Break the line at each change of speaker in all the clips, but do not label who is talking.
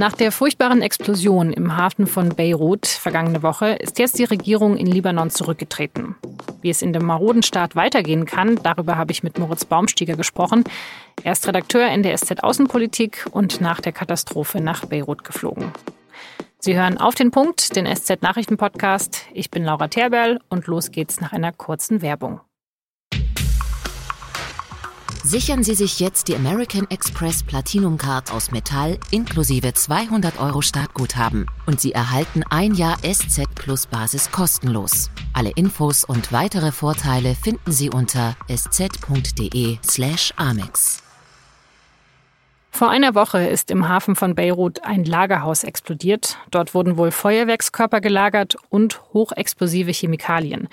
Nach der furchtbaren Explosion im Hafen von Beirut vergangene Woche ist jetzt die Regierung in Libanon zurückgetreten. Wie es in dem maroden Staat weitergehen kann, darüber habe ich mit Moritz Baumstieger gesprochen. Er ist Redakteur in der SZ Außenpolitik und nach der Katastrophe nach Beirut geflogen. Sie hören auf den Punkt, den SZ Nachrichten Podcast. Ich bin Laura Terberl und los geht's nach einer kurzen Werbung.
Sichern Sie sich jetzt die American Express Platinum Card aus Metall inklusive 200 Euro Startguthaben und Sie erhalten ein Jahr SZ Plus Basis kostenlos. Alle Infos und weitere Vorteile finden Sie unter sz.de/amex.
Vor einer Woche ist im Hafen von Beirut ein Lagerhaus explodiert. Dort wurden wohl Feuerwerkskörper gelagert und hochexplosive Chemikalien.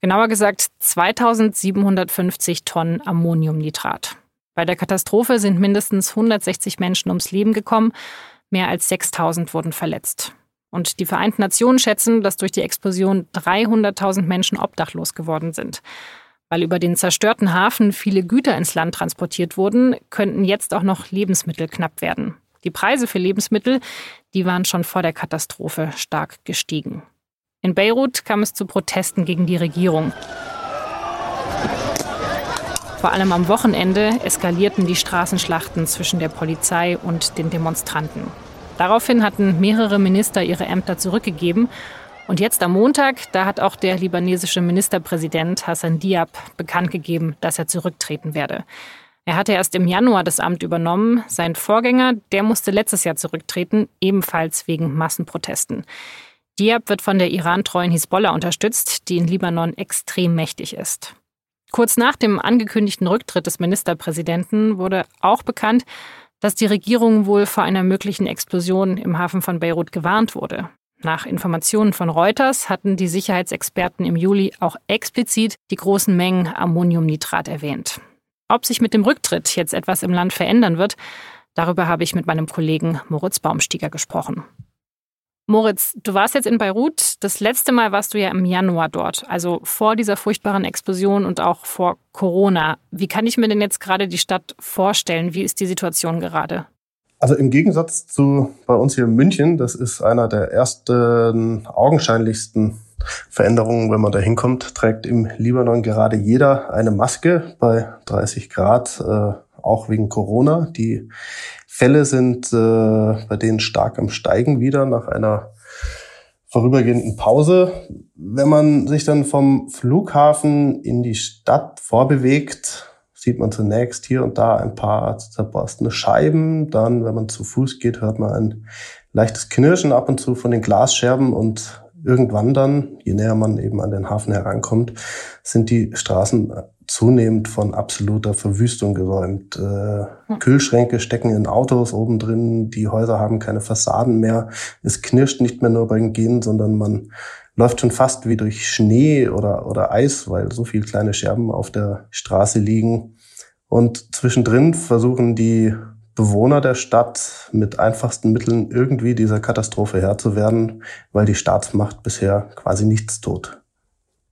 Genauer gesagt 2750 Tonnen Ammoniumnitrat. Bei der Katastrophe sind mindestens 160 Menschen ums Leben gekommen, mehr als 6000 wurden verletzt. Und die Vereinten Nationen schätzen, dass durch die Explosion 300.000 Menschen obdachlos geworden sind. Weil über den zerstörten Hafen viele Güter ins Land transportiert wurden, könnten jetzt auch noch Lebensmittel knapp werden. Die Preise für Lebensmittel, die waren schon vor der Katastrophe stark gestiegen. In Beirut kam es zu Protesten gegen die Regierung. Vor allem am Wochenende eskalierten die Straßenschlachten zwischen der Polizei und den Demonstranten. Daraufhin hatten mehrere Minister ihre Ämter zurückgegeben. Und jetzt am Montag, da hat auch der libanesische Ministerpräsident Hassan Diab bekannt gegeben, dass er zurücktreten werde. Er hatte erst im Januar das Amt übernommen. Sein Vorgänger, der musste letztes Jahr zurücktreten, ebenfalls wegen Massenprotesten. Diab wird von der Iran-treuen Hisbollah unterstützt, die in Libanon extrem mächtig ist. Kurz nach dem angekündigten Rücktritt des Ministerpräsidenten wurde auch bekannt, dass die Regierung wohl vor einer möglichen Explosion im Hafen von Beirut gewarnt wurde. Nach Informationen von Reuters hatten die Sicherheitsexperten im Juli auch explizit die großen Mengen Ammoniumnitrat erwähnt. Ob sich mit dem Rücktritt jetzt etwas im Land verändern wird, darüber habe ich mit meinem Kollegen Moritz Baumstieger gesprochen. Moritz, du warst jetzt in Beirut. Das letzte Mal warst du ja im Januar dort, also vor dieser furchtbaren Explosion und auch vor Corona. Wie kann ich mir denn jetzt gerade die Stadt vorstellen? Wie ist die Situation gerade?
Also im Gegensatz zu bei uns hier in München, das ist einer der ersten augenscheinlichsten Veränderungen, wenn man da hinkommt, trägt im Libanon gerade jeder eine Maske bei 30 Grad, äh, auch wegen Corona. Die Fälle sind äh, bei denen stark am Steigen wieder nach einer vorübergehenden Pause. Wenn man sich dann vom Flughafen in die Stadt vorbewegt, sieht man zunächst hier und da ein paar zerborstene Scheiben. Dann, wenn man zu Fuß geht, hört man ein leichtes Knirschen ab und zu von den Glasscherben und irgendwann dann, je näher man eben an den Hafen herankommt, sind die Straßen zunehmend von absoluter Verwüstung geräumt. Äh, hm. Kühlschränke stecken in Autos oben drin, die Häuser haben keine Fassaden mehr. Es knirscht nicht mehr nur beim Gehen, sondern man läuft schon fast wie durch Schnee oder, oder Eis, weil so viele kleine Scherben auf der Straße liegen. Und zwischendrin versuchen die Bewohner der Stadt mit einfachsten Mitteln irgendwie dieser Katastrophe Herr zu werden, weil die Staatsmacht bisher quasi nichts tut.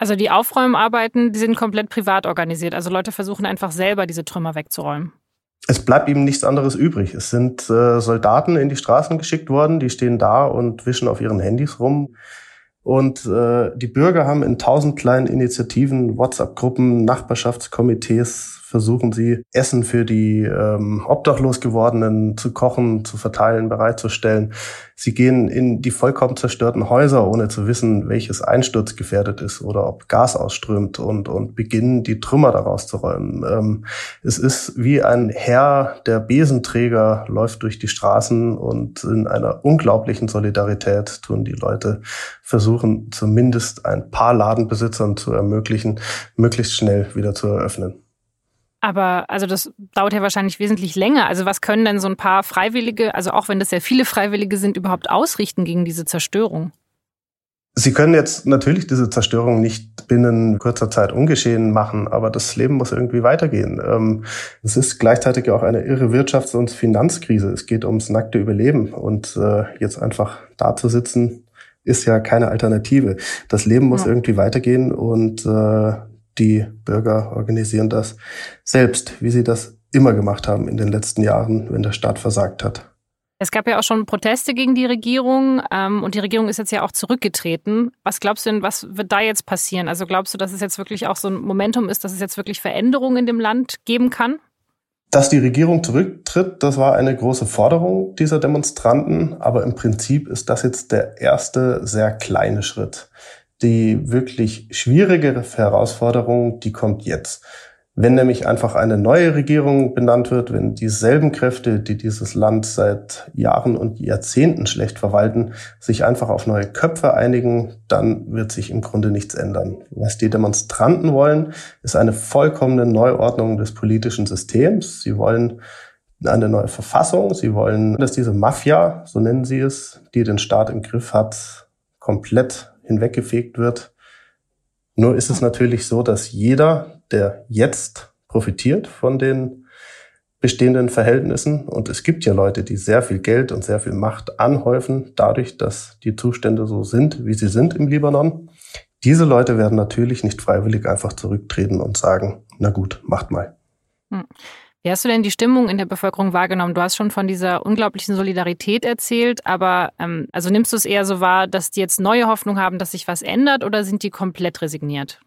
Also die Aufräumarbeiten, die sind komplett privat organisiert. Also Leute versuchen einfach selber diese Trümmer wegzuräumen.
Es bleibt ihm nichts anderes übrig. Es sind äh, Soldaten in die Straßen geschickt worden, die stehen da und wischen auf ihren Handys rum. Und äh, die Bürger haben in tausend kleinen Initiativen, WhatsApp-Gruppen, Nachbarschaftskomitees versuchen sie, Essen für die ähm, obdachlos gewordenen zu kochen, zu verteilen, bereitzustellen. Sie gehen in die vollkommen zerstörten Häuser, ohne zu wissen, welches einsturzgefährdet ist oder ob Gas ausströmt und, und beginnen, die Trümmer daraus zu räumen. Ähm, es ist wie ein Herr der Besenträger läuft durch die Straßen und in einer unglaublichen Solidarität tun die Leute versuchen, zumindest ein paar Ladenbesitzern zu ermöglichen, möglichst schnell wieder zu eröffnen.
Aber also das dauert ja wahrscheinlich wesentlich länger. Also was können denn so ein paar Freiwillige, also auch wenn das sehr viele Freiwillige sind, überhaupt ausrichten gegen diese Zerstörung?
Sie können jetzt natürlich diese Zerstörung nicht binnen kurzer Zeit ungeschehen machen, aber das Leben muss irgendwie weitergehen. Ähm, es ist gleichzeitig auch eine irre Wirtschafts- und Finanzkrise. Es geht ums nackte Überleben und äh, jetzt einfach da zu sitzen, ist ja keine Alternative. Das Leben muss ja. irgendwie weitergehen und äh, die Bürger organisieren das selbst, wie sie das immer gemacht haben in den letzten Jahren, wenn der Staat versagt hat.
Es gab ja auch schon Proteste gegen die Regierung ähm, und die Regierung ist jetzt ja auch zurückgetreten. Was glaubst du denn, was wird da jetzt passieren? Also glaubst du, dass es jetzt wirklich auch so ein Momentum ist, dass es jetzt wirklich Veränderungen in dem Land geben kann?
Dass die Regierung zurücktritt, das war eine große Forderung dieser Demonstranten, aber im Prinzip ist das jetzt der erste sehr kleine Schritt. Die wirklich schwierigere Herausforderung, die kommt jetzt. Wenn nämlich einfach eine neue Regierung benannt wird, wenn dieselben Kräfte, die dieses Land seit Jahren und Jahrzehnten schlecht verwalten, sich einfach auf neue Köpfe einigen, dann wird sich im Grunde nichts ändern. Was die Demonstranten wollen, ist eine vollkommene Neuordnung des politischen Systems. Sie wollen eine neue Verfassung. Sie wollen, dass diese Mafia, so nennen sie es, die den Staat im Griff hat, komplett hinweggefegt wird. Nur ist es natürlich so, dass jeder, der jetzt profitiert von den bestehenden Verhältnissen. Und es gibt ja Leute, die sehr viel Geld und sehr viel Macht anhäufen, dadurch, dass die Zustände so sind, wie sie sind im Libanon. Diese Leute werden natürlich nicht freiwillig einfach zurücktreten und sagen, na gut, macht mal.
Hm. Wie hast du denn die Stimmung in der Bevölkerung wahrgenommen? Du hast schon von dieser unglaublichen Solidarität erzählt, aber ähm, also nimmst du es eher so wahr, dass die jetzt neue Hoffnung haben, dass sich was ändert oder sind die komplett resigniert?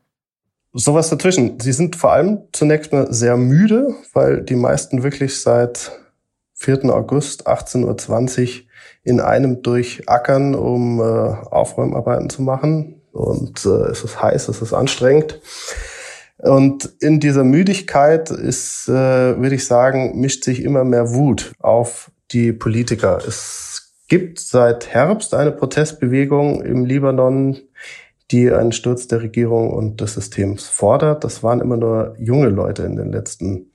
sowas dazwischen. Sie sind vor allem zunächst mal sehr müde, weil die meisten wirklich seit 4. August 18.20 Uhr in einem durchackern, um äh, Aufräumarbeiten zu machen. Und äh, es ist heiß, es ist anstrengend. Und in dieser Müdigkeit ist, äh, würde ich sagen, mischt sich immer mehr Wut auf die Politiker. Es gibt seit Herbst eine Protestbewegung im Libanon, die einen Sturz der Regierung und des Systems fordert. Das waren immer nur junge Leute in den letzten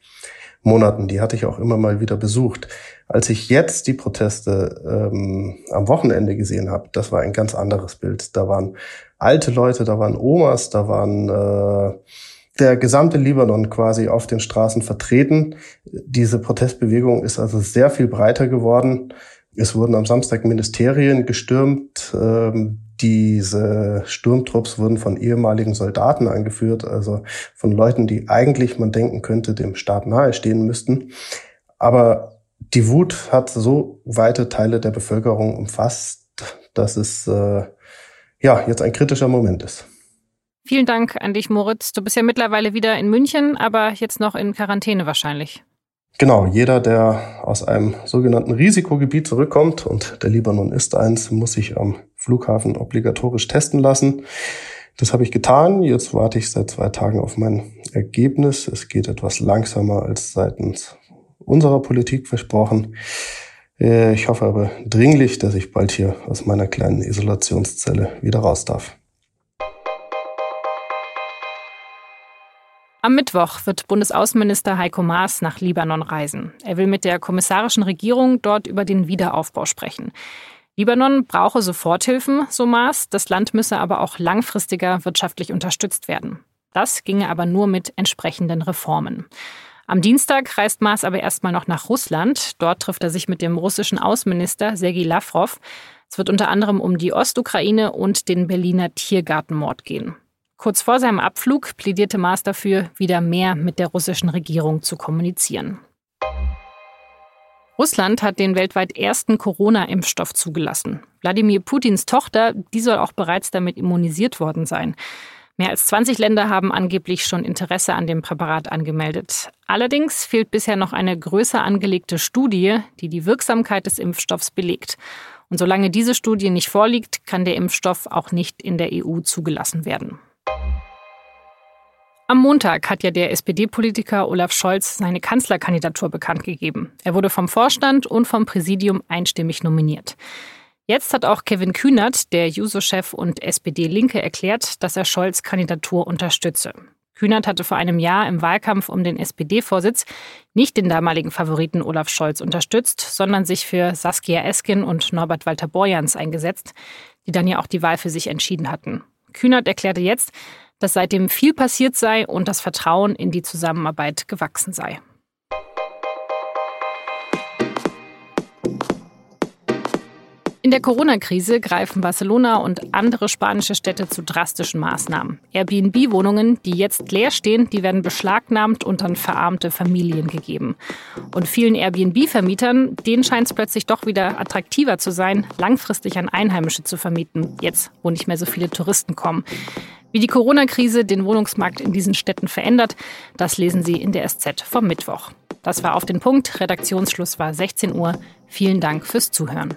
Monaten. Die hatte ich auch immer mal wieder besucht. Als ich jetzt die Proteste ähm, am Wochenende gesehen habe, das war ein ganz anderes Bild. Da waren alte Leute, da waren Omas, da waren äh, der gesamte Libanon quasi auf den Straßen vertreten. Diese Protestbewegung ist also sehr viel breiter geworden. Es wurden am Samstag Ministerien gestürmt. Ähm, diese Sturmtrupps wurden von ehemaligen Soldaten angeführt, also von Leuten, die eigentlich man denken könnte, dem Staat nahestehen müssten. Aber die Wut hat so weite Teile der Bevölkerung umfasst, dass es äh, ja jetzt ein kritischer Moment ist.
Vielen Dank an dich, Moritz. Du bist ja mittlerweile wieder in München, aber jetzt noch in Quarantäne wahrscheinlich.
Genau, jeder, der aus einem sogenannten Risikogebiet zurückkommt, und der Libanon ist eins, muss sich am Flughafen obligatorisch testen lassen. Das habe ich getan. Jetzt warte ich seit zwei Tagen auf mein Ergebnis. Es geht etwas langsamer als seitens unserer Politik versprochen. Äh, ich hoffe aber dringlich, dass ich bald hier aus meiner kleinen Isolationszelle wieder raus darf.
Am Mittwoch wird Bundesaußenminister Heiko Maas nach Libanon reisen. Er will mit der kommissarischen Regierung dort über den Wiederaufbau sprechen. Libanon brauche Soforthilfen, so Maas. Das Land müsse aber auch langfristiger wirtschaftlich unterstützt werden. Das ginge aber nur mit entsprechenden Reformen. Am Dienstag reist Maas aber erstmal noch nach Russland. Dort trifft er sich mit dem russischen Außenminister Sergei Lavrov. Es wird unter anderem um die Ostukraine und den Berliner Tiergartenmord gehen. Kurz vor seinem Abflug plädierte Maas dafür, wieder mehr mit der russischen Regierung zu kommunizieren. Russland hat den weltweit ersten Corona-Impfstoff zugelassen. Wladimir Putins Tochter, die soll auch bereits damit immunisiert worden sein. Mehr als 20 Länder haben angeblich schon Interesse an dem Präparat angemeldet. Allerdings fehlt bisher noch eine größer angelegte Studie, die die Wirksamkeit des Impfstoffs belegt. Und solange diese Studie nicht vorliegt, kann der Impfstoff auch nicht in der EU zugelassen werden. Am Montag hat ja der SPD-Politiker Olaf Scholz seine Kanzlerkandidatur bekannt gegeben. Er wurde vom Vorstand und vom Präsidium einstimmig nominiert. Jetzt hat auch Kevin Kühnert, der Juso-Chef und SPD-Linke, erklärt, dass er Scholz Kandidatur unterstütze. Kühnert hatte vor einem Jahr im Wahlkampf um den SPD-Vorsitz nicht den damaligen Favoriten Olaf Scholz unterstützt, sondern sich für Saskia Esken und Norbert Walter Borjans eingesetzt, die dann ja auch die Wahl für sich entschieden hatten. Kühnert erklärte jetzt, dass seitdem viel passiert sei und das Vertrauen in die Zusammenarbeit gewachsen sei. In der Corona-Krise greifen Barcelona und andere spanische Städte zu drastischen Maßnahmen. Airbnb-Wohnungen, die jetzt leer stehen, die werden beschlagnahmt und an verarmte Familien gegeben. Und vielen Airbnb-Vermietern, denen scheint es plötzlich doch wieder attraktiver zu sein, langfristig an Einheimische zu vermieten, jetzt wo nicht mehr so viele Touristen kommen. Wie die Corona-Krise den Wohnungsmarkt in diesen Städten verändert, das lesen Sie in der SZ vom Mittwoch. Das war auf den Punkt. Redaktionsschluss war 16 Uhr. Vielen Dank fürs Zuhören.